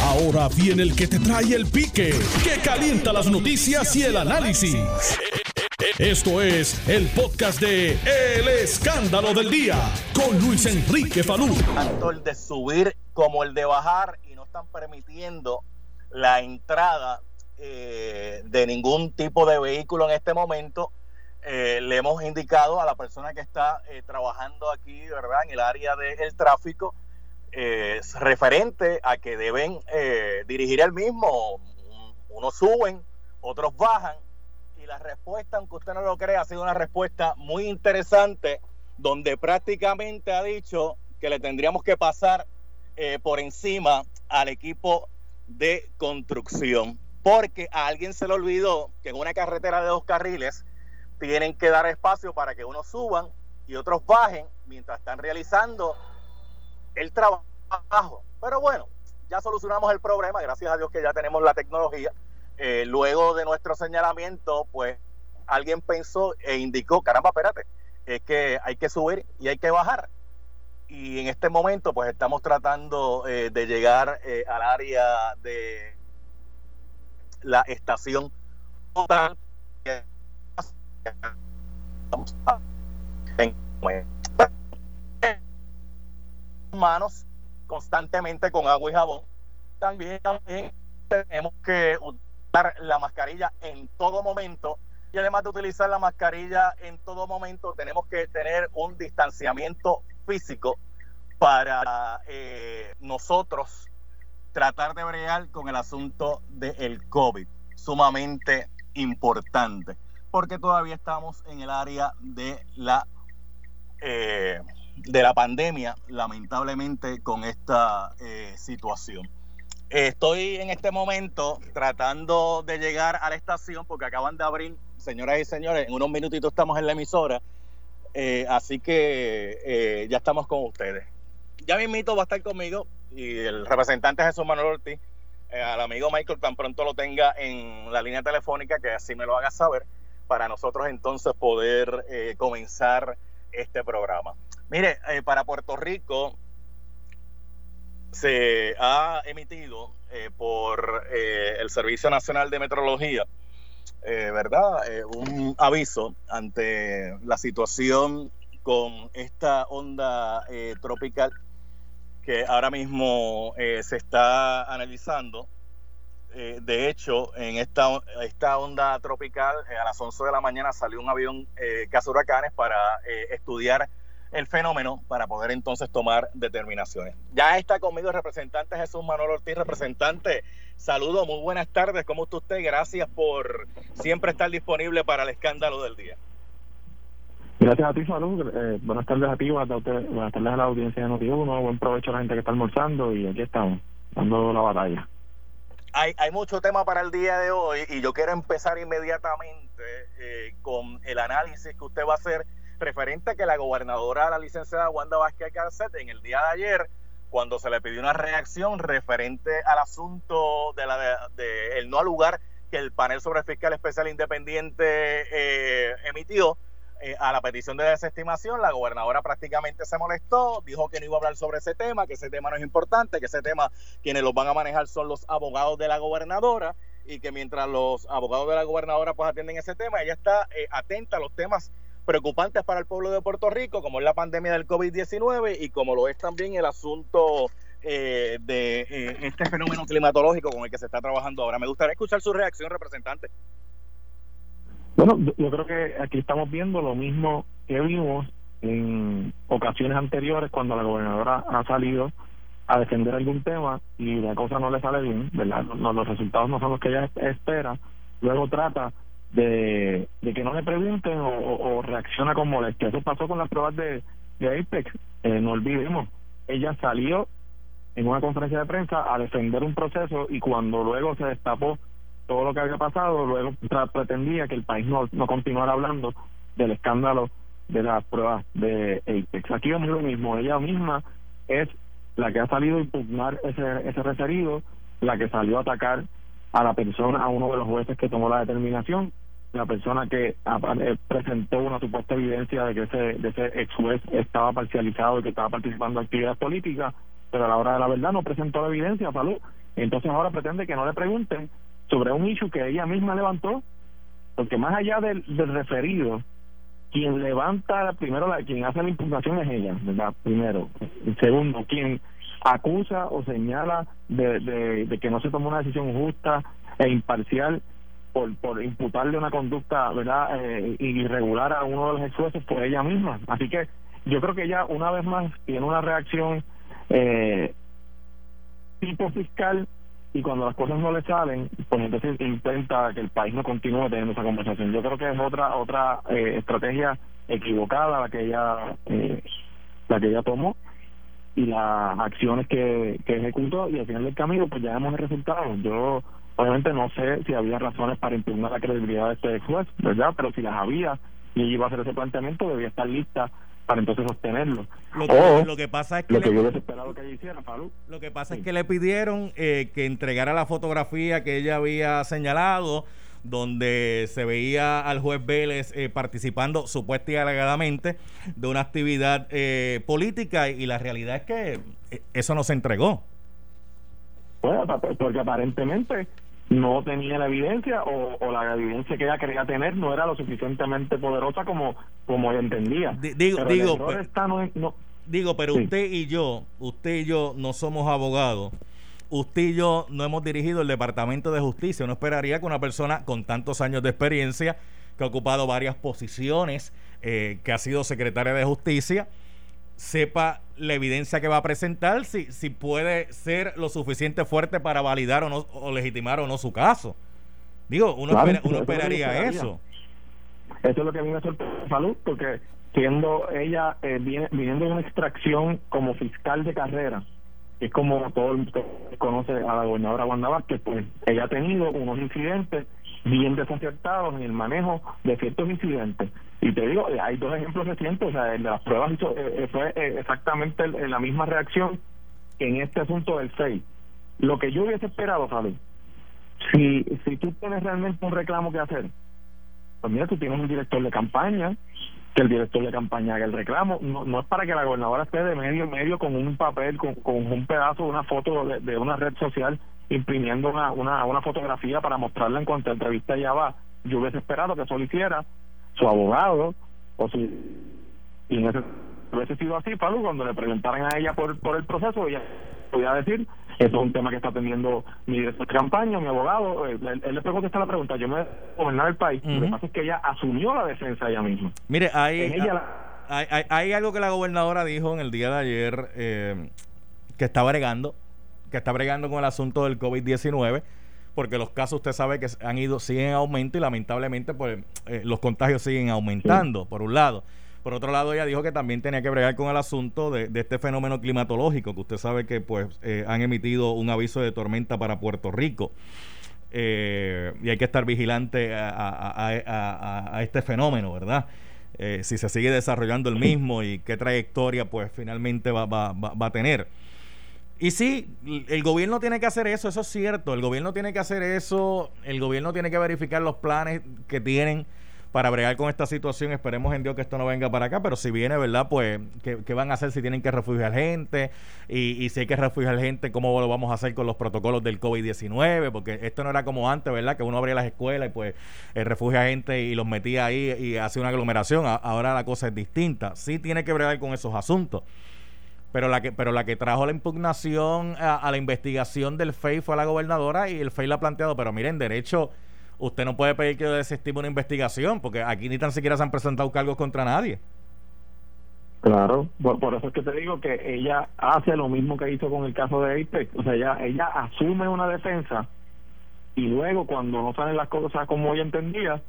Ahora viene el que te trae el pique, que calienta las noticias y el análisis. Esto es el podcast de El Escándalo del Día con Luis Enrique Falú. Tanto el de subir como el de bajar y no están permitiendo la entrada eh, de ningún tipo de vehículo en este momento. Eh, le hemos indicado a la persona que está eh, trabajando aquí, ¿verdad?, en el área del tráfico, referente a que deben dirigir el mismo. Unos suben, otros bajan. Y la respuesta, aunque usted no lo crea, ha sido una respuesta muy interesante, donde prácticamente ha dicho que le tendríamos que pasar por encima al equipo de construcción porque a alguien se le olvidó que en una carretera de dos carriles tienen que dar espacio para que unos suban y otros bajen mientras están realizando el trabajo. Pero bueno, ya solucionamos el problema, gracias a Dios que ya tenemos la tecnología. Eh, luego de nuestro señalamiento, pues alguien pensó e indicó, caramba, espérate, es que hay que subir y hay que bajar. Y en este momento, pues estamos tratando eh, de llegar eh, al área de la estación manos constantemente con agua y jabón. También, tenemos que usar la mascarilla en todo momento y además de utilizar la mascarilla en todo momento tenemos que tener un distanciamiento físico para eh, nosotros tratar de bregar con el asunto del COVID, sumamente importante, porque todavía estamos en el área de la eh, de la pandemia, lamentablemente, con esta eh, situación. Estoy en este momento tratando de llegar a la estación porque acaban de abrir, señoras y señores, en unos minutitos estamos en la emisora, eh, así que ya estamos con ustedes. Ya mismito va a estar conmigo y el representante Jesús Manuel Ortiz, eh, al amigo Michael, tan pronto lo tenga en la línea telefónica, que así me lo haga saber, para nosotros entonces poder eh, comenzar este programa. Mire, eh, para Puerto Rico se ha emitido por el Servicio Nacional de Metrología, ¿verdad? un aviso ante la situación con esta onda tropical que ahora mismo eh, se está analizando. Eh, de hecho, en esta, onda tropical, eh, a las 11 de la mañana salió un avión huracanes para estudiar el fenómeno para poder entonces tomar determinaciones. Ya está conmigo el representante Jesús Manuel Ortiz, representante. Saludos, muy buenas tardes. ¿Cómo está usted? Gracias por siempre estar disponible para el escándalo del día. Gracias a ti, Salud. Eh, buenas tardes a ti, buenas tardes a la audiencia de Noti1. Buen provecho a la gente que está almorzando y aquí estamos, dando la batalla. Hay, hay mucho tema para el día de hoy y yo quiero empezar inmediatamente eh, con el análisis que usted va a hacer referente a que la gobernadora, la licenciada Wanda Vázquez Garcet, en el día de ayer, cuando se le pidió una reacción referente al asunto de de, el no al lugar que el panel sobre fiscal especial independiente eh, emitió, eh, a la petición de desestimación, la gobernadora prácticamente se molestó, dijo que no iba a hablar sobre ese tema, que ese tema no es importante, que ese tema quienes los van a manejar son los abogados de la gobernadora y que mientras los abogados de la gobernadora pues atienden ese tema, ella está eh, atenta a los temas preocupantes para el pueblo de Puerto Rico, como es la pandemia del COVID-19 y como lo es también el asunto eh, de este fenómeno climatológico con el que se está trabajando ahora. Me gustaría escuchar su reacción, representante. Bueno, yo creo que aquí estamos viendo lo mismo que vimos en ocasiones anteriores cuando la gobernadora ha salido a defender algún tema y la cosa no le sale bien, ¿verdad? No, los resultados no son los que ella espera, luego trata de, que no le pregunten o, reacciona con molestia. Eso pasó con las pruebas de, de Apex, eh, no olvidemos, ella salió en una conferencia de prensa a defender un proceso y cuando luego se destapó todo lo que había pasado, luego pretendía que el país no, no continuara hablando del escándalo de las pruebas de Apex. Aquí vemos lo mismo, ella misma es la que ha salido a impugnar ese, ese referido, la que salió a atacar a la persona, a uno de los jueces que tomó la determinación, la persona que eh, presentó una supuesta evidencia de que ese, de ese ex juez estaba parcializado y que estaba participando en actividades políticas, pero a la hora de la verdad no presentó la evidencia, salud. Entonces ahora pretende que no le pregunten sobre un issue que ella misma levantó, porque más allá del, referido, quien levanta, primero, la, quien hace la impugnación es ella, ¿verdad? Primero. Segundo, quien acusa o señala de, de, que no se tomó una decisión justa e imparcial por, por imputarle una conducta verdad eh, irregular a uno de los exjueces por ella misma. Así que yo creo que ella una vez más tiene una reacción eh, tipo fiscal y cuando las cosas no le salen, pues entonces intenta que el país no continúe teniendo esa conversación. Yo creo que es otra otra eh, estrategia equivocada la que ella eh, la que ella tomó y las acciones que, que ejecutó y al final del camino pues ya vemos el resultado. Yo obviamente no sé si había razones para impugnar la credibilidad de este juez, ¿verdad? Pero si las había y ella iba a hacer ese planteamiento, debía estar lista para entonces sostenerlo. Lo que, lo que pasa es que, lo que yo esperado que ella hiciera, Lo que pasa es que le pidieron eh, que entregara la fotografía que ella había señalado, donde se veía al juez Vélez eh, participando supuesta y alegadamente de una actividad eh, política y la realidad es que eso no se entregó. Bueno, porque aparentemente no tenía la evidencia o, la evidencia que ella quería tener no era lo suficientemente poderosa como como ella entendía. digo, pero digo, pero, digo, pero usted y yo, usted y yo no somos abogados. Usted y yo no hemos dirigido el Departamento de Justicia. No esperaría que una persona con tantos años de experiencia, que ha ocupado varias posiciones, eh, que ha sido secretaria de Justicia, sepa la evidencia que va a presentar, si, si puede ser lo suficiente fuerte para validar o, no, o legitimar o no su caso. Digo, uno, uno esperaría eso. Eso es lo que a mí me sorprende, Salud, porque siendo ella, eh, viene, viniendo de una extracción como fiscal de carrera, es como todo el mundo conoce a la gobernadora Wanda que pues ella ha tenido unos incidentes bien desacertados en el manejo de ciertos incidentes. Y te digo, hay dos ejemplos recientes, o sea, el de las pruebas hizo, eh, eh, fue eh, exactamente la misma reacción que en este asunto del 6. Lo que yo hubiese esperado, Fabi, si, si tú tienes realmente un reclamo que hacer, pues mira, tú tienes un director de campaña, que el director de campaña haga el reclamo. No, no es para que la gobernadora esté de medio en medio con un papel, con, con un pedazo de una foto de, de una red social imprimiendo una, una, una fotografía para mostrarla en cuanto a entrevista ya va. Yo hubiese esperado que eso lo hiciera su abogado, o si y en ese hubiese sido así, Pablo, cuando le preguntaran a ella por, por el proceso, ella podía decir, eso es un tema que está atendiendo mi director de campaña, mi abogado, él, le puede contestar la pregunta, yo me gobernar el país, lo que pasa es que ella asumió la defensa ella misma. Mire, hay, hay, hay, algo que la gobernadora dijo en el día de ayer, eh, que está bregando que está bregando con el asunto del COVID-19 porque los casos usted sabe que han ido siguen en aumento y lamentablemente pues eh, los contagios siguen aumentando por un lado. Por otro lado ella dijo que también tenía que bregar con el asunto de, este fenómeno climatológico que usted sabe que pues eh, han emitido un aviso de tormenta para Puerto Rico. Eh, y hay que estar vigilante a, este fenómeno verdad si se sigue desarrollando el mismo y qué trayectoria pues finalmente va, va, va a tener y sí, el gobierno tiene que hacer eso, eso es cierto. El gobierno tiene que hacer eso, el gobierno tiene que verificar los planes que tienen para bregar con esta situación. Esperemos en Dios que esto no venga para acá, pero si viene, ¿verdad? Pues, ¿qué, van a hacer si tienen que refugiar gente? Y, si hay que refugiar gente, ¿cómo lo vamos a hacer con los protocolos del COVID-19? Porque esto no era como antes, ¿verdad? Que uno abría las escuelas y pues eh, refugia gente y los metía ahí y hacía una aglomeración. ahora la cosa es distinta. Sí tiene que bregar con esos asuntos pero la que pero la que trajo la impugnación a, la investigación del FEI fue la gobernadora y el FEI la ha planteado, pero miren, derecho, usted no puede pedir que desestime una investigación, porque aquí ni tan siquiera se han presentado cargos contra nadie. Claro, por, eso es que te digo que ella hace lo mismo que hizo con el caso de APEC, o sea, ella, ella asume una defensa y luego cuando no salen las cosas como ella entendía,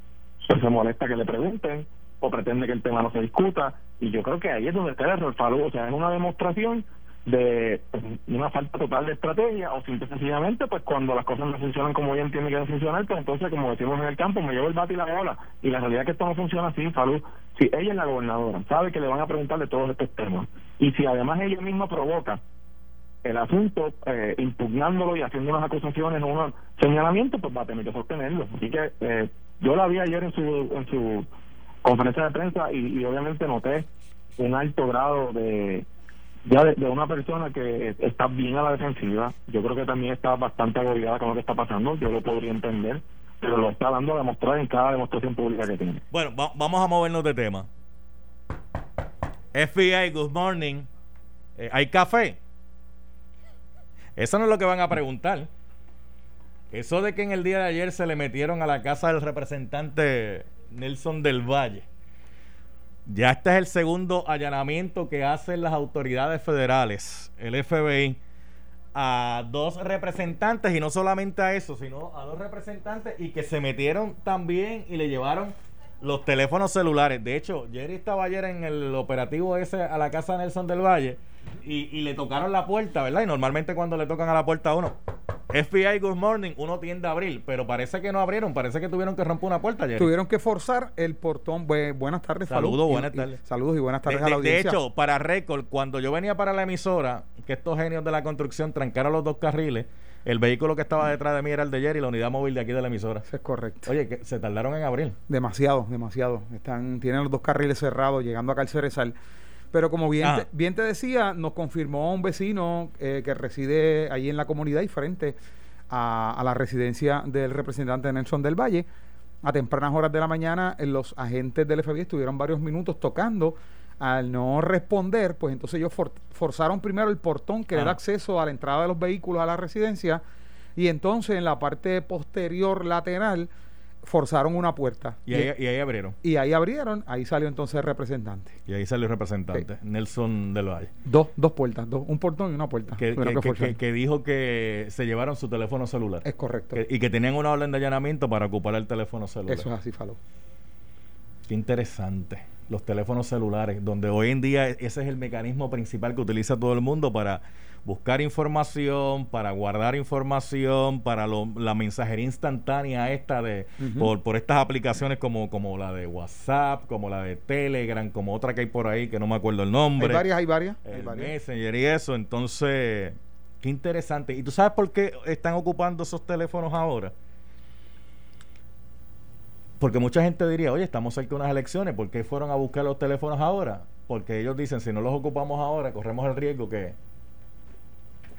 pues se molesta que le pregunten o pretende que el tema no se discuta. Y yo creo que ahí es donde está el error, O sea, es una demostración de pues, una falta total de estrategia o simple sencillamente pues cuando las cosas no funcionan como ella entiende que deben funcionar pues entonces como decimos en el campo me llevo el bate y la bola. Y la realidad es que esto no funciona así Falú. Si ella es la gobernadora sabe que le van a preguntar de todos estos temas. Y si además ella misma provoca el asunto eh, impugnándolo y haciendo unas acusaciones o unos señalamientos pues va a tener que sostenerlo. Así que eh, yo la vi ayer en su en su conferencia de prensa y, obviamente noté un alto grado de, ya de, una persona que está bien a la defensiva, yo creo que también está bastante agobiada con lo que está pasando, yo lo podría entender, pero lo está dando a demostrar en cada demostración pública que tiene. Bueno, vamos a movernos de tema. FBI, good morning. Eh, ¿Hay café? Eso no es lo que van a preguntar. Eso de que en el día de ayer se le metieron a la casa del representante Nelson del Valle ya este es el segundo allanamiento que hacen las autoridades federales, el FBI, a dos representantes y no solamente a eso, sino a dos representantes y que se metieron también y le llevaron los teléfonos celulares. De hecho, Jerry estaba ayer en el operativo ese a la casa de Nelson del Valle y, le tocaron la puerta, ¿verdad? Y normalmente cuando le tocan a la puerta a uno, FBI Good Morning, uno tiende a abrir, pero parece que no abrieron, parece que tuvieron que romper una puerta ayer. Tuvieron que forzar el portón. buenas tardes, Saludos, buenas tardes. saludos y buenas tardes a la audiencia. De hecho, para récord, cuando yo venía para la emisora, que estos genios de la construcción trancaron los dos carriles, el vehículo que estaba detrás de mí era el de ayer y la unidad móvil de aquí de la emisora. Eso es correcto. Oye, que se tardaron en abrir. Demasiado, demasiado. Están, tienen los dos carriles cerrados, llegando acá al Cerezal. Pero como bien, ah. te, bien te decía, nos confirmó un vecino eh, que reside ahí en la comunidad y frente a, la residencia del representante Nelson del Valle. A tempranas horas de la mañana, eh, los agentes del FBI estuvieron varios minutos tocando. Al no responder, pues entonces ellos forzaron primero el portón que le da ah. acceso a la entrada de los vehículos a la residencia y entonces en la parte posterior lateral forzaron una puerta. Y, ahí, abrieron. Y ahí abrieron, ahí salió entonces el representante. Y ahí salió el representante, Nelson del Valle. Dos, dos puertas, dos, un portón y una puerta. Que, que, dijo que se llevaron su teléfono celular. Es correcto. y que tenían una orden de allanamiento para ocupar el teléfono celular. Eso es así, Falo. Qué interesante. Los teléfonos celulares, donde hoy en día ese es el mecanismo principal que utiliza todo el mundo para buscar información, para guardar información, para la mensajería instantánea esta de por, por estas aplicaciones como, como la de WhatsApp, como la de Telegram, como otra que hay por ahí que no me acuerdo el nombre. Hay varias, hay varias. El hay varias. Messenger y eso, entonces, qué interesante. ¿Y tú sabes por qué están ocupando esos teléfonos ahora? Porque mucha gente diría, oye, estamos cerca de unas elecciones, ¿por qué fueron a buscar los teléfonos ahora? Porque ellos dicen, si no los ocupamos ahora, corremos el riesgo que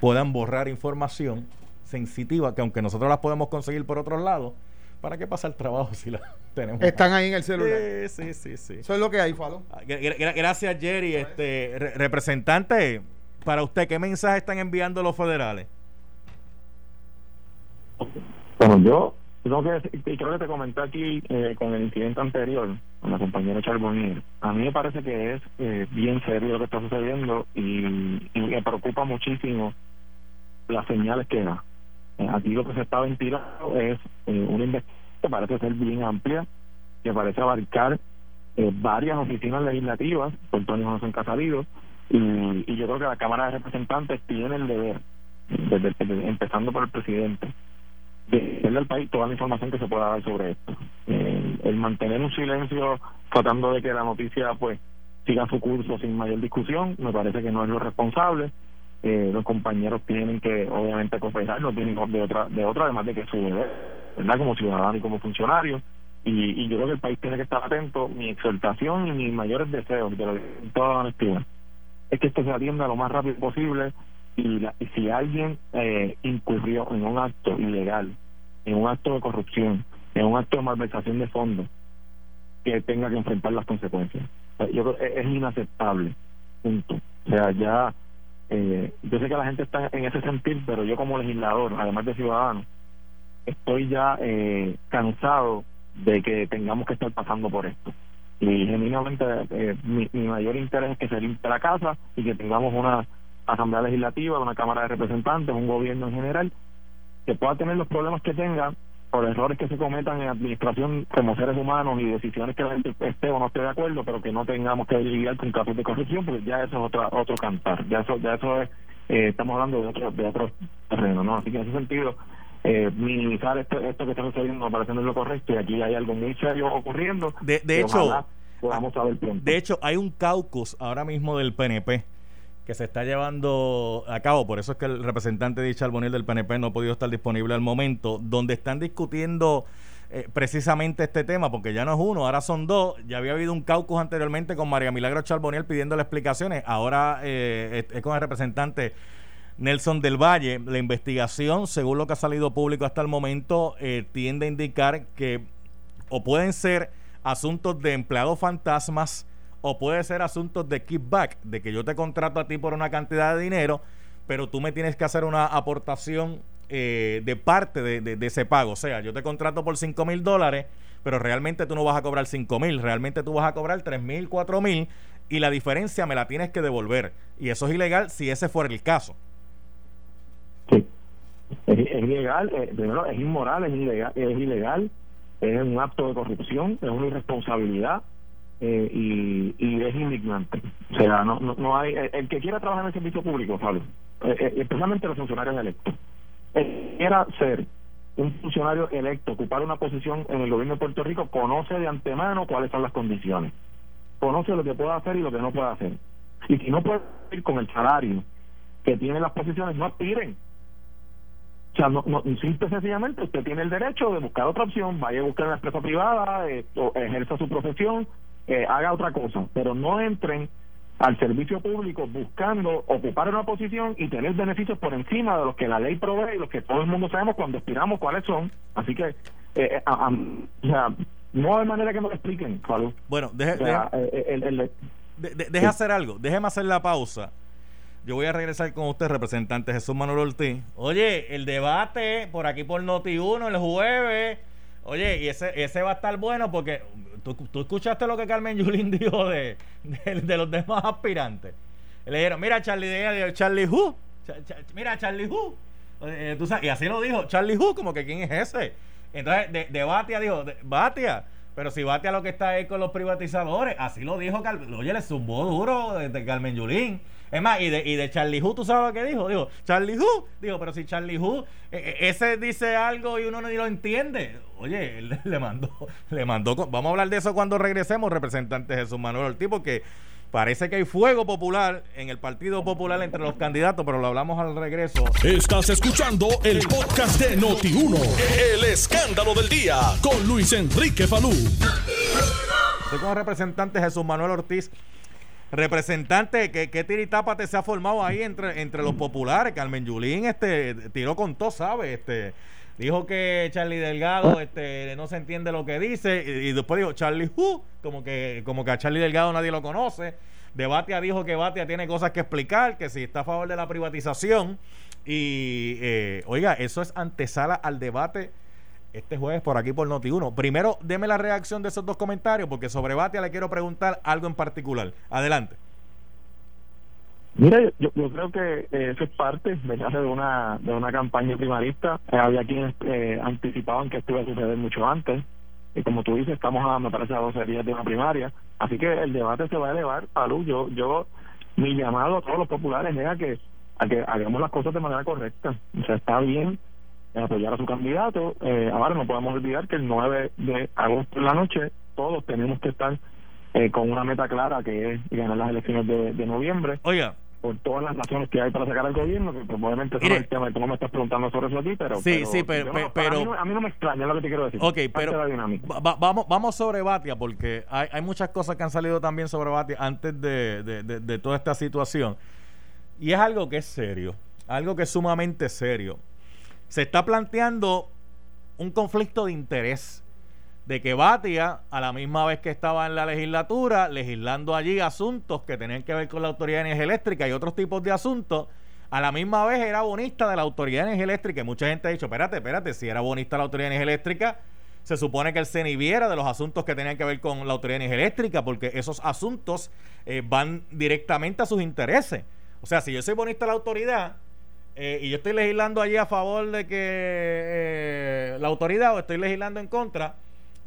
puedan borrar información sensitiva que aunque nosotros las podemos conseguir por otros lados, ¿para qué pasa el trabajo si la tenemos? Están ahí en el celular. Sí, sí, sí. Eso es lo que hay, Falo. Ah, gracias, Jerry. Este, representante, para usted, ¿qué mensaje están enviando los federales? Bueno, yo creo que, y creo que te comenté aquí eh, con el incidente anterior, con la compañera Charbonnier. A mí me parece que es eh, bien serio lo que está sucediendo y, y me preocupa muchísimo las señales que da. Eh, aquí lo que se está ventilando es eh, una investigación que parece ser bien amplia, que parece abarcar eh, varias oficinas legislativas, por todos no casados, y, y yo creo que la Cámara de Representantes tiene el deber, desde, empezando por el presidente, de darle al país toda la información que se pueda dar sobre esto. el mantener un silencio tratando de que la noticia pues siga su curso sin mayor discusión, me parece que no es lo responsable eh, los compañeros tienen que obviamente confesar, no tienen de otra, de otra además de que su deber, ¿verdad? Como ciudadano y como funcionario. Y, y yo creo que el país tiene que estar atento. Mi exhortación y mis mayores deseos, de toda la honestidad, es que esto se atienda lo más rápido posible y, la, si alguien eh, incurrió en un acto ilegal, en un acto de corrupción, en un acto de malversación de fondos, que tenga que enfrentar las consecuencias. Yo creo que es inaceptable, punto. O sea, ya eh, yo sé que la gente está en ese sentir, pero yo como legislador, además de ciudadano, estoy ya eh, cansado de que tengamos que estar pasando por esto. Y genuinamente eh, mi, mayor interés es que se limpie la casa y que tengamos una asamblea legislativa, una cámara de representantes, un gobierno en general, que pueda tener los problemas que tenga por errores que se cometan en administración como seres humanos y decisiones que la gente esté o no esté de acuerdo, pero que no tengamos que lidiar con casos de corrupción, porque ya eso es otra, otro cantar, ya eso, ya eso es, eh, estamos hablando de otro, de otro terreno, ¿no? Así que en ese sentido, eh, minimizar esto, esto que está sucediendo me parece no es lo correcto y aquí hay algo muy serio ocurriendo. De, de hecho, podamos saber pronto. De hecho, hay un caucus ahora mismo del PNP que se está llevando a cabo, por eso es que el representante de Charbonnier del PNP no ha podido estar disponible al momento, donde están discutiendo eh, precisamente este tema, porque ya no es uno, ahora son dos. Ya había habido un caucus anteriormente con María Milagro Charboniel pidiéndole explicaciones. Ahora eh, es, con el representante Nelson del Valle. La investigación, según lo que ha salido público hasta el momento, eh, tiende a indicar que o pueden ser asuntos de empleados fantasmas o puede ser asuntos de kickback, de que yo te contrato a ti por una cantidad de dinero, pero tú me tienes que hacer una aportación eh, de parte de, ese pago. O sea, yo te contrato por 5 mil dólares, pero realmente tú no vas a cobrar 5 mil, realmente tú vas a cobrar 3 mil, 4 mil y la diferencia me la tienes que devolver. Y eso es ilegal si ese fuera el caso. Sí, es, ilegal, eh, es inmoral, es ilegal, es ilegal, es un acto de corrupción, es una irresponsabilidad. Eh, y, y, es indignante. O sea, no, no, no hay. El, que quiera trabajar en el servicio público, Fabio, especialmente los funcionarios electos, quiera ser un funcionario electo, ocupar una posición en el gobierno de Puerto Rico, conoce de antemano cuáles son las condiciones. Conoce lo que puede hacer y lo que no puede hacer. Y si no puede ir con el salario que tiene las posiciones, no aspiren. O sea, no, no, simple sencillamente usted tiene el derecho de buscar otra opción, vaya a buscar una empresa privada, eh, ejerza su profesión, eh, haga otra cosa, pero no entren al servicio público buscando ocupar una posición y tener beneficios por encima de los que la ley provee y los que todo el mundo sabemos cuando aspiramos cuáles son. Así que, eh, eh o sea, no hay manera que nos lo expliquen, Bueno, deje, deje, hacer algo, déjeme hacer la pausa. Yo voy a regresar con usted, representante Jesús Manuel Ortiz. Oye, el debate por aquí por Noti1 el jueves. Oye, y ese, ese va a estar bueno porque ¿Tú, escuchaste lo que Carmen Yulín dijo de, de, los demás aspirantes? Le dijeron, mira Charlie, Charlie Who, mira Charlie Who. Eh, y así lo dijo, Charlie Who, como que quién es ese. Entonces, de, de Batia dijo, Batia, pero si Batia lo que está ahí con los privatizadores, así lo dijo, oye, le zumbó duro de Carmen Yulín. Es más, y de, y de Charlie Who, ¿tú sabes lo que dijo? Dijo, Charlie Who. Dijo, pero si Charlie Who, e, e, ese dice algo y uno no ni lo entiende. Oye, él le mandó, le mandó. Vamos a hablar de eso cuando regresemos, representante Jesús Manuel Ortiz, porque parece que hay fuego popular en el Partido Popular entre los candidatos, pero lo hablamos al regreso. Estás escuchando el podcast de Noti1, el escándalo del día, con Luis Enrique Falú. Estoy con el representante Jesús Manuel Ortiz representante, ¿qué, qué te se ha formado ahí entre, entre los populares? Carmen Yulín este, tiró con todo, ¿sabes? Este, dijo que Charlie Delgado este, no se entiende lo que dice y, después dijo Charlie Who, como que, como que a Charlie Delgado nadie lo conoce. De Batia dijo que Batia tiene cosas que explicar, que si está a favor de la privatización. Y, eh, oiga, eso es antesala al debate este jueves por aquí por Noti1. Primero, deme la reacción de esos dos comentarios, porque sobre Batia le quiero preguntar algo en particular. Adelante. Mira, yo, creo que eh, eso es parte de una de una campaña primarista. Eh, había quienes eh, anticipaban que esto iba a suceder mucho antes. Y como tú dices, estamos a, me parece, a 12 días de una primaria. Así que el debate se va a elevar. luz. yo, yo, mi llamado a todos los populares es a que, a que hagamos las cosas de manera correcta. O sea, está bien apoyar a su candidato. Eh, ahora no podemos olvidar que el 9 de agosto en la noche todos tenemos que estar eh, con una meta clara que es ganar las elecciones de, noviembre. Oiga. Por todas las razones que hay para sacar al gobierno, que probablemente es el tema, tú no me estás preguntando sobre eso aquí, pero. Sí, sí, pero. a, mí, no me extraña lo que te quiero decir. Ok, pero. vamos, vamos sobre Batia, porque hay, hay muchas cosas que han salido también sobre Batia antes de, de, de toda esta situación. Y es algo que es serio, algo que es sumamente serio se está planteando un conflicto de interés de que Batia, a la misma vez que estaba en la legislatura, legislando allí asuntos que tenían que ver con la Autoridad de Energía Eléctrica y otros tipos de asuntos, a la misma vez era bonista de la Autoridad de Energía Eléctrica. Y mucha gente ha dicho, espérate, espérate, si era bonista de la Autoridad de Energía Eléctrica, se supone que él se inhibiera de los asuntos que tenían que ver con la Autoridad de Energía Eléctrica, porque esos asuntos eh, van directamente a sus intereses. O sea, si yo soy bonista de la autoridad, eh, y yo estoy legislando allí a favor de que eh, la autoridad o estoy legislando en contra,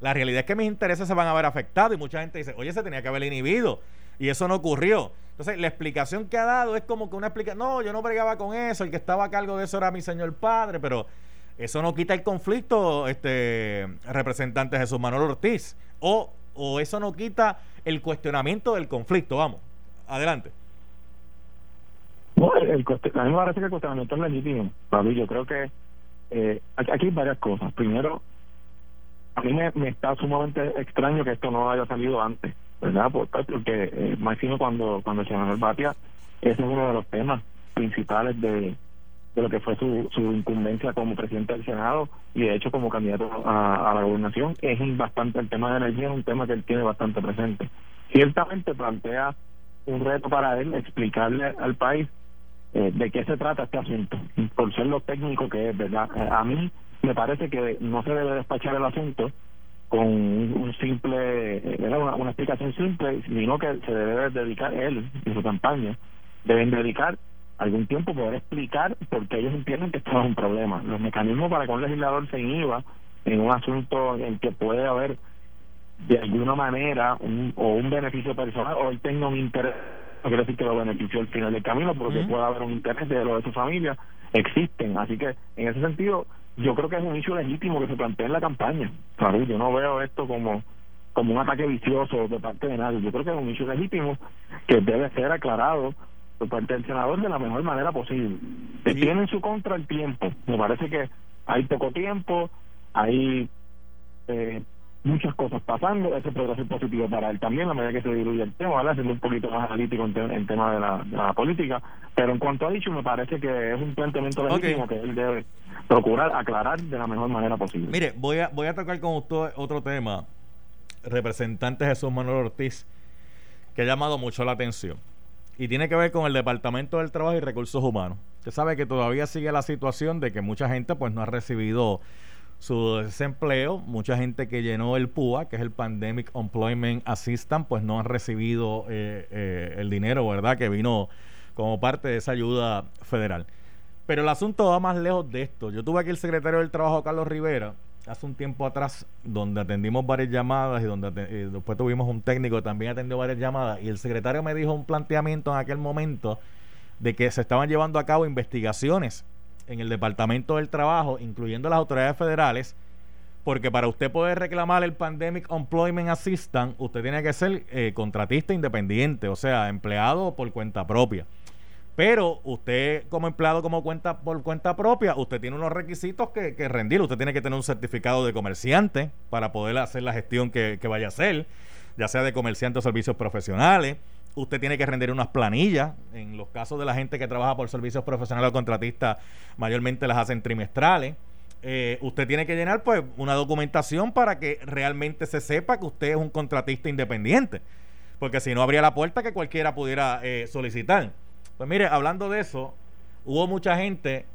la realidad es que mis intereses se van a ver afectados y mucha gente dice, oye, se tenía que haber inhibido y eso no ocurrió. Entonces, la explicación que ha dado es como que una explicación, no, yo no bregaba con eso, el que estaba a cargo de eso era mi señor padre, pero eso no quita el conflicto, este representante Jesús Manuel Ortiz, o, o eso no quita el cuestionamiento del conflicto, vamos, adelante. No, el, a mí me que el cuestionamiento es legítimo, Pablo. Yo creo que eh, aquí hay varias cosas. Primero, a mí me, está sumamente extraño que esto no haya salido antes, ¿verdad? Porque, eh, imagino cuando, cuando el senador Batia, ese es uno de los temas principales de, de lo que fue su, su incumbencia como presidente del Senado y de hecho como candidato a, la gobernación, es bastante el tema de energía, es un tema que él tiene bastante presente. Ciertamente plantea un reto para él explicarle al país eh, de qué se trata este asunto, por ser lo técnico que es, ¿verdad? Eh, a mí me parece que no se debe despachar el asunto con un simple, eh, una, una explicación simple, sino que se debe dedicar él y su campaña, deben dedicar algún tiempo poder explicar por qué ellos entienden que esto es un problema. Los mecanismos para que un legislador se inhiba en un asunto en que puede haber de alguna manera un, o un beneficio personal o él tenga un interés, no quiere decir que lo beneficie al final del camino, porque puede haber un interés de lo de su familia, existen. Así que en ese sentido, yo creo que es un hecho legítimo que se plantee en la campaña. Yo no veo esto como como un ataque vicioso de parte de nadie. Yo creo que es un hecho legítimo que debe ser aclarado por parte del senador de la mejor manera posible. Que tiene en su contra el tiempo. Me parece que hay poco tiempo, hay eh, muchas cosas pasando, eso podrá ser positivo para él también, a medida que se diluye el tema, ¿verdad? siendo un poquito más analítico en, en tema de la, de la, política. Pero en cuanto a dicho, me parece que es un planteamiento legítimo que él debe procurar aclarar de la mejor manera posible. Mire, voy a, voy a tocar con usted otro tema, representante Jesús Manuel Ortiz, que ha llamado mucho la atención y tiene que ver con el Departamento del Trabajo y Recursos Humanos. Usted sabe que todavía sigue la situación de que mucha gente pues no ha recibido su desempleo, mucha gente que llenó el PUA, que es el Pandemic Employment Assistance, pues no ha recibido eh, eh, el dinero, ¿verdad? Que vino como parte de esa ayuda federal. Pero el asunto va más lejos de esto. Yo tuve aquí el secretario del Trabajo, Carlos Rivera, hace un tiempo atrás donde atendimos varias llamadas y donde después tuvimos un técnico que también atendió varias llamadas y el secretario me dijo un planteamiento en aquel momento de que se estaban llevando a cabo investigaciones en el Departamento del Trabajo, incluyendo las autoridades federales, porque para usted poder reclamar el Pandemic Employment Assistance, usted tiene que ser eh, contratista independiente, o sea, empleado por cuenta propia. Pero usted como empleado como cuenta por cuenta propia, usted tiene unos requisitos que, rendir. Usted tiene que tener un certificado de comerciante para poder hacer la gestión que, vaya a hacer, ya sea de comerciante o servicios profesionales. Usted tiene que rendir unas planillas. En los casos de la gente que trabaja por servicios profesionales o contratistas, mayormente las hacen trimestrales. Eh, usted tiene que llenar pues una documentación para que realmente se sepa que usted es un contratista independiente. Porque si no, habría la puerta que cualquiera pudiera eh, solicitar. Pues mire, hablando de eso, hubo mucha gente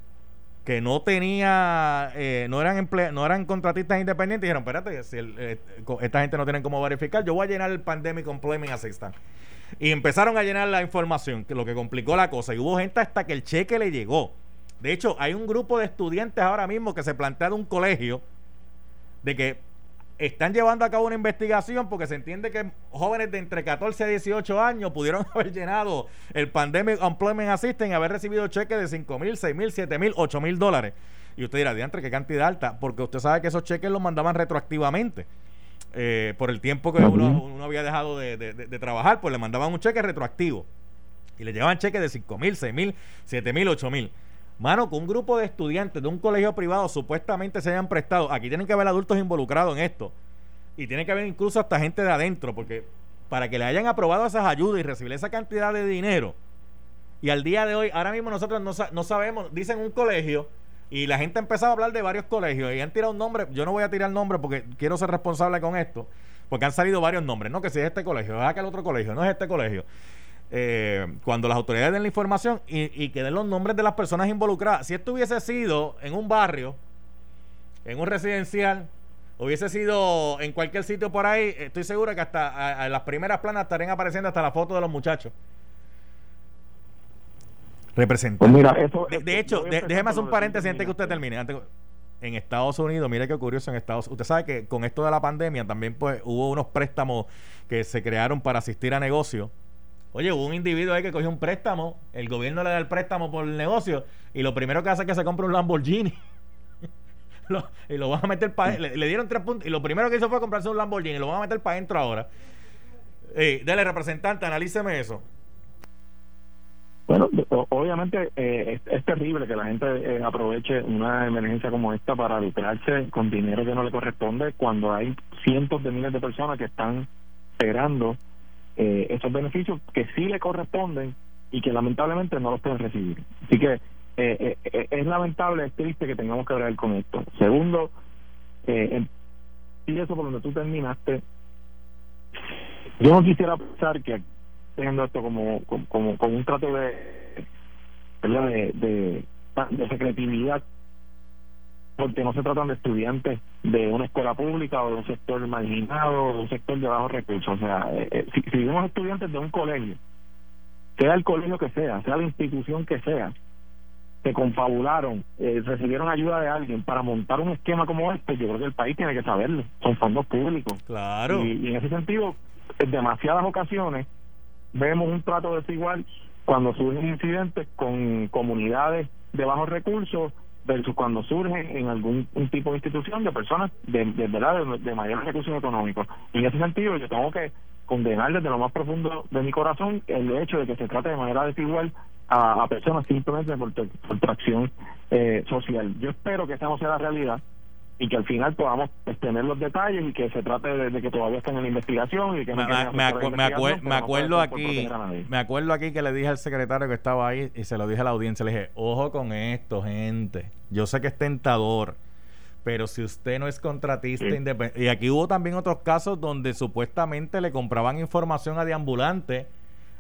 que no tenía, eh, no eran no eran contratistas independientes y dijeron, espérate, si eh, esta gente no tiene cómo verificar, yo voy a llenar el Pandemic Employment Assistance. Y empezaron a llenar la información, que lo que complicó la cosa. Y hubo gente hasta que el cheque le llegó. De hecho, hay un grupo de estudiantes ahora mismo que se plantea de un colegio de que están llevando a cabo una investigación porque se entiende que jóvenes de entre 14 a 18 años pudieron haber llenado el Pandemic Employment Assistance y haber recibido cheques de 5 mil, 6 mil, 7 mil, 8 mil dólares. Y usted dirá, diantre, qué cantidad alta, porque usted sabe que esos cheques los mandaban retroactivamente. Eh, por el tiempo que uno, había dejado de, trabajar, pues le mandaban un cheque retroactivo. Y le llevaban cheques de 5 mil, 6 mil, 7 mil, 8 mil. Mano, que un grupo de estudiantes de un colegio privado supuestamente se hayan prestado. Aquí tienen que haber adultos involucrados en esto. Y tiene que haber incluso hasta gente de adentro, porque para que le hayan aprobado esas ayudas y recibir esa cantidad de dinero. Y al día de hoy, ahora mismo nosotros no, no sabemos, dicen un colegio, y la gente ha empezado a hablar de varios colegios y han tirado un nombre. Yo no voy a tirar el nombre porque quiero ser responsable con esto, porque han salido varios nombres. No que si es este colegio, es aquel otro colegio, no es este colegio. Eh, cuando las autoridades den la información y, que den los nombres de las personas involucradas. Si esto hubiese sido en un barrio, en un residencial, hubiese sido en cualquier sitio por ahí, estoy seguro que hasta las primeras planas estarían apareciendo hasta la foto de los muchachos. Representante. Pues de, hecho, déjeme hacer un paréntesis antes que usted termine. en Estados Unidos, mire qué curioso en Estados Unidos. Usted sabe que con esto de la pandemia también pues hubo unos préstamos que se crearon para asistir a negocios Oye, hubo un individuo ahí que cogió un préstamo, el gobierno le da el préstamo por el negocio y lo primero que hace es que se compra un Lamborghini. y lo van a meter para le, le, dieron tres puntos y lo primero que hizo fue comprarse un Lamborghini y lo van a meter para adentro ahora. Eh, dale, representante, analíceme eso. Bueno, obviamente eh, es, terrible que la gente eh, aproveche una emergencia como esta para lucrarse con dinero que no le corresponde cuando hay cientos de miles de personas que están esperando eh, esos beneficios que sí le corresponden y que lamentablemente no los pueden recibir. Así que es lamentable, es triste que tengamos que hablar con esto. Segundo, y eso por donde tú terminaste, yo no quisiera pensar que teniendo esto como, como, como un trato de, de, de, de secretividad porque no se tratan de estudiantes de una escuela pública o de un sector marginado o de un sector de bajos recursos. O sea, eh, eh, si, si vemos estudiantes de un colegio, sea el colegio que sea, sea la institución que sea, que confabularon, eh, recibieron ayuda de alguien para montar un esquema como este, yo creo que el país tiene que saberlo. Son fondos públicos. Claro. y en ese sentido, en demasiadas ocasiones, vemos un trato desigual cuando surgen incidentes con comunidades de bajos recursos versus cuando surgen en algún tipo de institución de personas de, de, de, mayores recursos económicos. En ese sentido, yo tengo que condenar desde lo más profundo de mi corazón el hecho de que se trate de manera desigual a, personas simplemente por, por tracción eh, social. Yo espero que esa no sea la realidad y que al final podamos pues, tener los detalles y que se trate de, que todavía estén en la investigación y que me, me, acuerdo aquí me acuerdo aquí que le dije al secretario que estaba ahí y se lo dije a la audiencia le dije ojo con esto gente. Yo sé que es tentador pero si usted no es contratista independiente y aquí hubo también otros casos donde supuestamente le compraban información a deambulante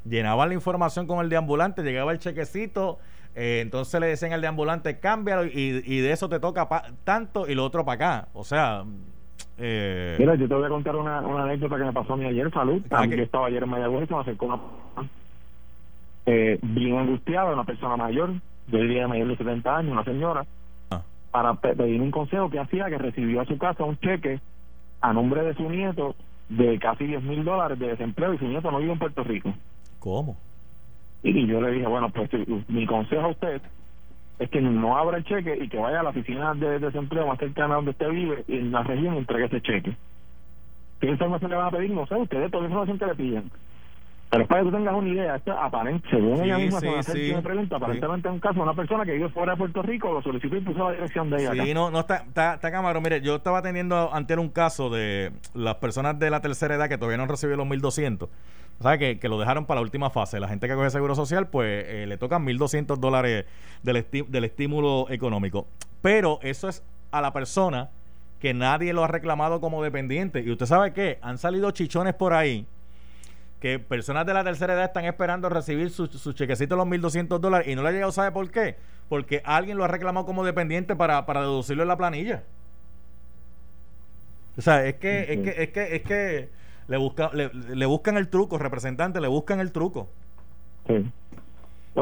llenaban la información con el deambulante llegaba el chequecito eh, entonces le decían al de ambulante, cámbialo y, y de eso te toca tanto y lo otro para acá. O sea... Eh, Mira, yo te voy a contar una, una anécdota que me pasó a mí ayer, salud. Ah, yo estaba ayer en Mayagüez me acercó una eh, bien angustiada, una persona mayor, yo diría mayor de 70 años, una señora, ah. para pedir un consejo que hacía que recibió a su casa un cheque a nombre de su nieto de casi 10 mil dólares de desempleo y su nieto no vive en Puerto Rico. ¿Cómo? Y yo le dije, bueno, pues mi consejo a usted es que no abra el cheque y que vaya a la oficina de desempleo más cercana donde usted vive y en la región entregue ese cheque. ¿Qué información le van a pedir? No sé, ustedes toda la información que le piden. Pero para que tú tengas una idea, esto aparente, según ella misma se me pregunta, aparentemente es un caso de una persona que vive fuera de Puerto Rico, lo solicitó y puso la dirección de ella. Sí, no, no está, está, está cámara. Mire, yo estaba teniendo ante un caso de las personas de la tercera edad que todavía no han recibido los 1200 ¿sabes? Que, que lo dejaron para la última fase. La gente que coge seguro social, pues eh, le tocan 1.200 dólares del, del estímulo económico. Pero eso es a la persona que nadie lo ha reclamado como dependiente. Y usted sabe que han salido chichones por ahí que personas de la tercera edad están esperando recibir su, su chequecito de los 1.200 dólares y no le ha llegado, ¿sabe por qué? Porque alguien lo ha reclamado como dependiente para, para deducirlo en la planilla. O sea, es que, es que, es que, es que le, busca, le, buscan el truco, representante, le buscan el truco. Sí.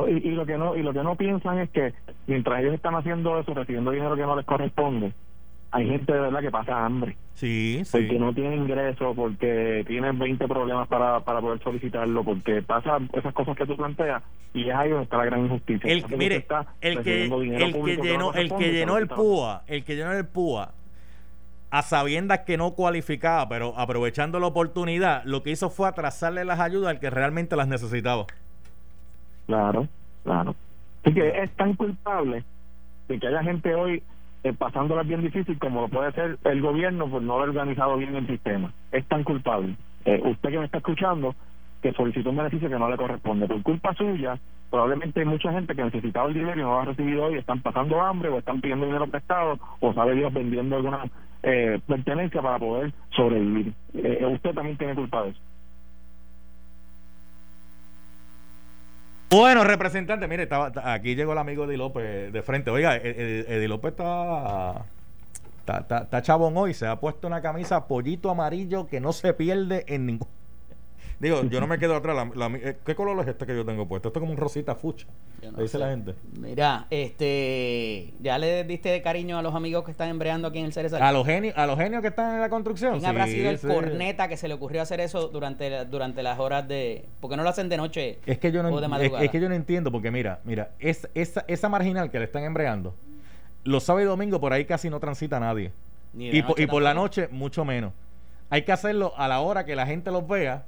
y, lo que no y lo que no piensan es que mientras ellos están haciendo eso, recibiendo dinero que no les corresponde, hay gente de verdad que pasa hambre. Sí, sí. Porque no tiene ingresos, porque tienen 20 problemas para, para poder solicitarlo, porque pasa esas cosas que tú planteas y es ahí donde está la gran injusticia. El, mire, el que, el que llenó, el que llenó el PUA, el que llenó el PUA a sabiendas que no cualificaba, pero aprovechando la oportunidad, lo que hizo fue atrasarle las ayudas al que realmente las necesitaba. Claro, claro. Así que es tan culpable de que haya gente hoy eh, pasándolas bien difícil como lo puede ser el gobierno por no haber organizado bien el sistema. Es tan culpable. Eh, usted que me está escuchando, que solicitó un beneficio que no le corresponde. Por culpa suya, probablemente hay mucha gente que necesitaba el dinero y no lo ha recibido hoy, están pasando hambre o están pidiendo dinero prestado o sabe Dios vendiendo alguna eh, pertenencia para poder sobrevivir. Eh, usted también tiene culpa de eso. Bueno, representante, mire, estaba, aquí llegó el amigo Eddie López de frente. Oiga, Eddie López está, está, está, está chabón hoy, se ha puesto una camisa pollito amarillo que no se pierde en ningún Digo, yo no me quedo atrás. Eh, ¿Qué color es este que yo tengo puesto? Esto es como un rosita fucha. dice la gente. Mira, este. ¿Ya le diste de cariño a los amigos que están embreando aquí en el Cerezal? ¿A los genios, a los genios que están en la construcción? ¿Quién habrá sido el corneta que se le ocurrió hacer eso durante, durante las horas de. ¿Por qué no lo hacen de noche es que yo no, es, que yo no entiendo, porque mira, mira, es, esa, esa marginal que le están embreando, los sábados y domingos por ahí casi no transita nadie. y, y por la noche, mucho menos. Hay que hacerlo a la hora que la gente los vea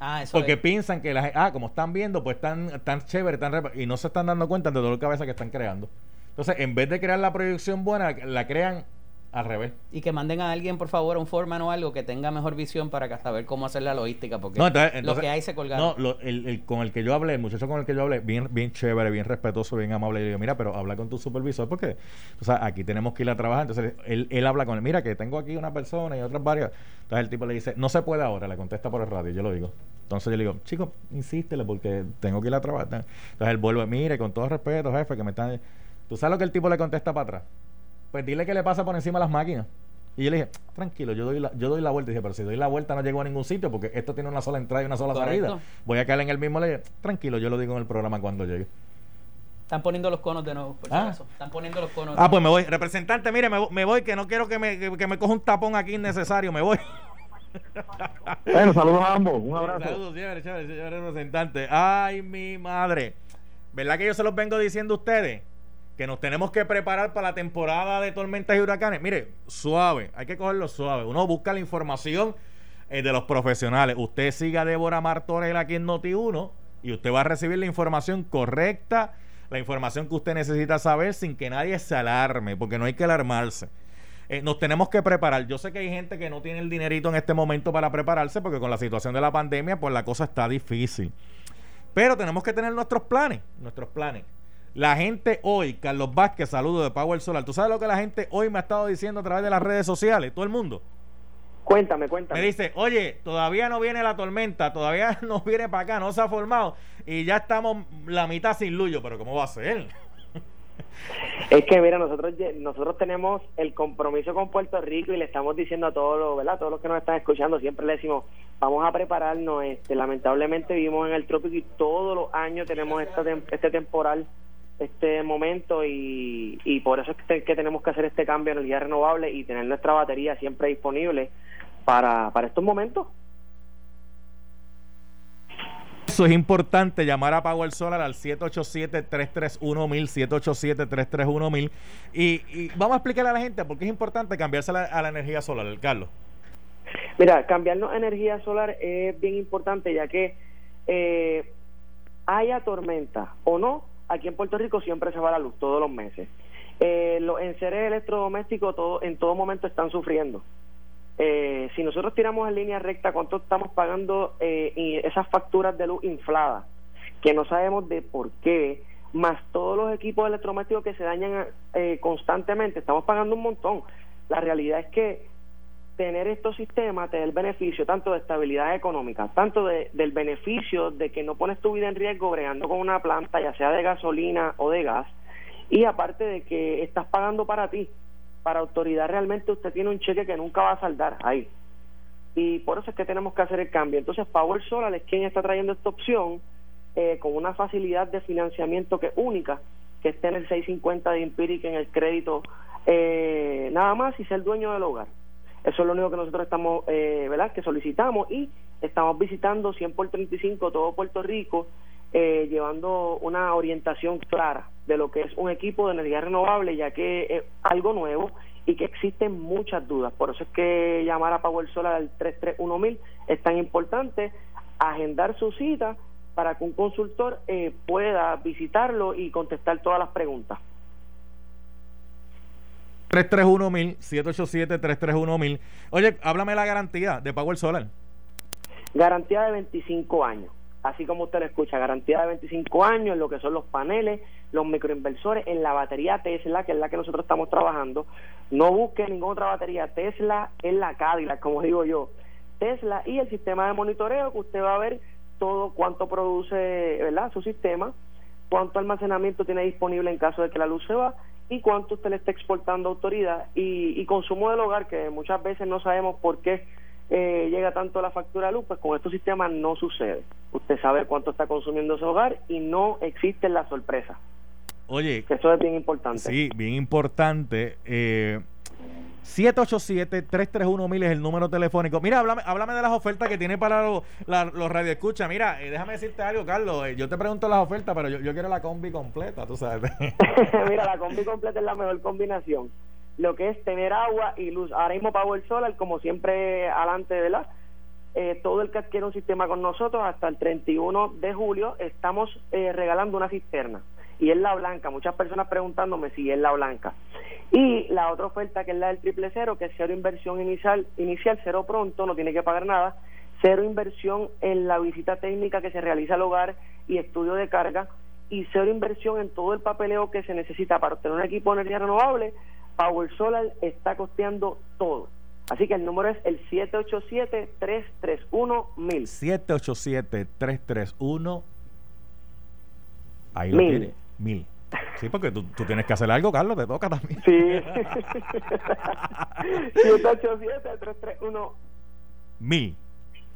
Ah, eso Porque piensan que, la, ah, como están viendo, pues están tan chévere, tan y no se están dando cuenta de dolor de cabeza que están creando. Entonces, en vez de crear la proyección buena, la crean al revés. Y que manden a alguien, por favor, a un foreman o algo que tenga mejor visión para saber cómo hacer la logística. Porque lo que hay se colgaron. No, el, con el que yo hablé, el muchacho con el que yo hablé, bien, bien chévere, bien respetuoso, bien amable. Y digo, mira, pero habla con tu supervisor porque, o sea, aquí tenemos que ir a trabajar. Entonces, él, él habla con él. Mira, que tengo aquí una persona y otras varias. Entonces, el tipo le dice, no se puede ahora. Le contesta por el radio. Yo lo digo. Entonces, yo le digo, chico, insístele porque tengo que ir a trabajar. Entonces, él vuelve, mire, con todo respeto, jefe, que me están. ¿Tú sabes lo que el tipo le contesta para atrás? Pues dile que le pasa por encima de las máquinas. Y yo le dije, tranquilo, yo doy la, yo doy la vuelta. Y dije, pero si doy la vuelta no llego a ningún sitio porque esto tiene una sola entrada y una sola salida. Voy a caer en el mismo. Le dije, tranquilo, yo lo digo en el programa cuando llegue. Están poniendo los conos de nuevo, por ah. Están poniendo los conos. Ah, pues me voy. Representante, mire, me, voy, que no quiero que me, que, me coja un tapón aquí innecesario. Me voy. bueno, saludos a ambos. Un abrazo. Saludos, señores, señor representante. Ay, mi madre. ¿Verdad que yo se los vengo diciendo a ustedes? Que nos tenemos que preparar para la temporada de tormentas y huracanes. Mire, suave, hay que cogerlo suave. Uno busca la información eh, de los profesionales. Usted siga a Débora Martorell aquí en Noti1 y usted va a recibir la información correcta, la información que usted necesita saber sin que nadie se alarme, porque no hay que alarmarse. Eh, nos tenemos que preparar. Yo sé que hay gente que no tiene el dinerito en este momento para prepararse, porque con la situación de la pandemia, pues la cosa está difícil. Pero tenemos que tener nuestros planes, nuestros planes. La gente hoy, Carlos Vázquez, saludo de Power Solar. ¿Tú sabes lo que la gente hoy me ha estado diciendo a través de las redes sociales? Todo el mundo. Cuéntame, cuéntame. Me dice, oye, todavía no viene la tormenta, todavía no viene para acá, no se ha formado y ya estamos la mitad sin Luyo, pero ¿cómo va a ser? Es que mira, nosotros nosotros tenemos el compromiso con Puerto Rico y le estamos diciendo a todos los, ¿verdad? Todos los que nos están escuchando, siempre le decimos, vamos a prepararnos, este, lamentablemente vivimos en el trópico y todos los años tenemos esta, este temporal este momento y, y por eso es que, tenemos que hacer este cambio de energía renovable y tener nuestra batería siempre disponible para, para estos momentos. Eso es importante, llamar a Power Solar al 787-331-1000, 787-331-1000. Y, y vamos a explicarle a la gente por qué es importante cambiarse a la, energía solar, Carlos. Mira, cambiarnos a energía solar es bien importante ya que eh, haya tormenta o no, aquí en Puerto Rico siempre se va la luz todos los meses. Eh, los enseres electrodomésticos todo, en todo momento están sufriendo. Eh, si nosotros tiramos en línea recta cuánto estamos pagando eh, esas facturas de luz infladas, que no sabemos de por qué, más todos los equipos electrodomésticos que se dañan eh, constantemente, estamos pagando un montón. La realidad es que tener estos sistemas te da el beneficio tanto de estabilidad económica, tanto de, del beneficio de que no pones tu vida en riesgo bregando con una planta, ya sea de gasolina o de gas, y aparte de que estás pagando para ti, para autoridad realmente usted tiene un cheque que nunca va a saldar ahí. Y por eso es que tenemos que hacer el cambio. Entonces Power Solar es quien está trayendo esta opción eh, con una facilidad de financiamiento que única, que esté en el 650 de Empiric en el crédito eh, nada más y ser dueño del hogar. Eso es lo único que nosotros estamos, eh, ¿verdad? Que solicitamos y estamos visitando 100 por 35 todo Puerto Rico, eh, llevando una orientación clara de lo que es un equipo de energía renovable, ya que es algo nuevo y que existen muchas dudas. Por eso es que llamar a Power Solar al 331000 es tan importante, agendar su cita para que un consultor eh, pueda visitarlo y contestar todas las preguntas. 331 787-331-1000. Oye, háblame la garantía de Power Solar. Garantía de 25 años. Así como usted lo escucha, garantía de 25 años en lo que son los paneles, los microinversores, en la batería Tesla, que es la que nosotros estamos trabajando. No busque ninguna otra batería. Tesla es la Cadillac, como digo yo. Tesla y el sistema de monitoreo que usted va a ver todo cuánto produce, ¿verdad? Su sistema, cuánto almacenamiento tiene disponible en caso de que la luz se va y cuánto usted le está exportando a autoridad y, consumo del hogar, que muchas veces no sabemos por qué eh, llega tanto la factura de luz, pues con estos sistemas no sucede. Usted sabe cuánto está consumiendo su hogar y no existe la sorpresa. Oye, eso es bien importante. Sí, bien importante. Eh, 787-331-1000 es el número telefónico. Mira, háblame, háblame de las ofertas que tiene para los, los radioescuchas. Mira, eh, déjame decirte algo, Carlos. Eh, yo te pregunto las ofertas, pero yo, yo quiero la combi completa, tú sabes. Mira, la combi completa es la mejor combinación. Lo que es tener agua y luz. Ahora mismo Power Solar, como siempre, adelante, ¿verdad? eh, todo el que adquiere un sistema con nosotros hasta el 31 de julio estamos eh, regalando una cisterna y es la blanca. Muchas personas preguntándome si es la blanca. Y la otra oferta que es la del triple cero, que es cero inversión inicial, inicial cero pronto, no tiene que pagar nada, cero inversión en la visita técnica que se realiza al hogar y estudio de carga y cero inversión en todo el papeleo que se necesita para obtener un equipo de energía renovable. Power Solar está costeando todo. Así que el número es el 787-331-1000. 787-331. Ahí lo tiene. Mil. Sí, porque tú, tú, tienes que hacer algo, Carlos, te toca también. Sí. 787-331. Mil.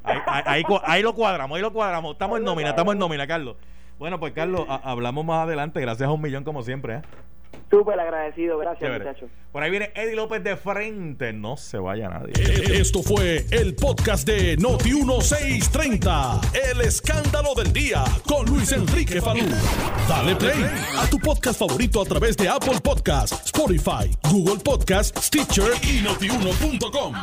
Ahí, ahí, ahí, lo cuadramos, ahí lo cuadramos. Estamos en nómina, estamos en nómina, Carlos. Bueno, pues Carlos, hablamos más adelante. Gracias a un millón como siempre. ¿eh? Súper agradecido, gracias muchachos. Por ahí viene Eddie López de frente, no se vaya nadie. Eh, esto fue el podcast de Noti 1630, el escándalo del día con Luis Enrique Falú. Dale play a tu podcast favorito a través de Apple Podcasts, Spotify, Google Podcasts, Stitcher y notiuno.com.